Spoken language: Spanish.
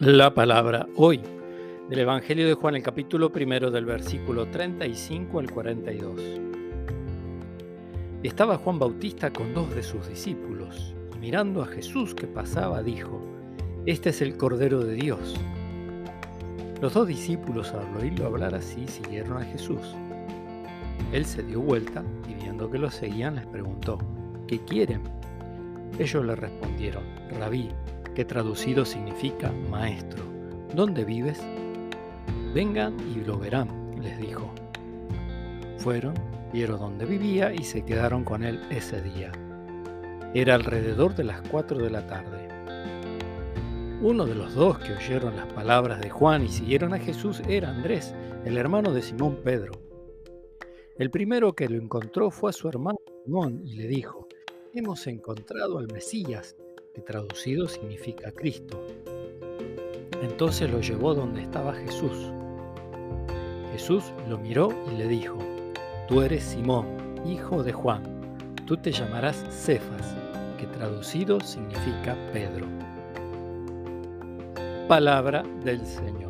La palabra hoy del Evangelio de Juan, el capítulo primero del versículo 35 al 42. Estaba Juan Bautista con dos de sus discípulos y mirando a Jesús que pasaba dijo, Este es el Cordero de Dios. Los dos discípulos al oírlo hablar así siguieron a Jesús. Él se dio vuelta y viendo que lo seguían les preguntó, ¿qué quieren? Ellos le respondieron, Rabí, que traducido significa maestro. ¿Dónde vives? Vengan y lo verán, les dijo. Fueron, vieron dónde vivía y se quedaron con él ese día. Era alrededor de las cuatro de la tarde. Uno de los dos que oyeron las palabras de Juan y siguieron a Jesús era Andrés, el hermano de Simón Pedro. El primero que lo encontró fue a su hermano Simón y le dijo, Hemos encontrado al Mesías, traducido significa Cristo. Entonces lo llevó donde estaba Jesús. Jesús lo miró y le dijo, Tú eres Simón, hijo de Juan, tú te llamarás Cefas, que traducido significa Pedro. Palabra del Señor.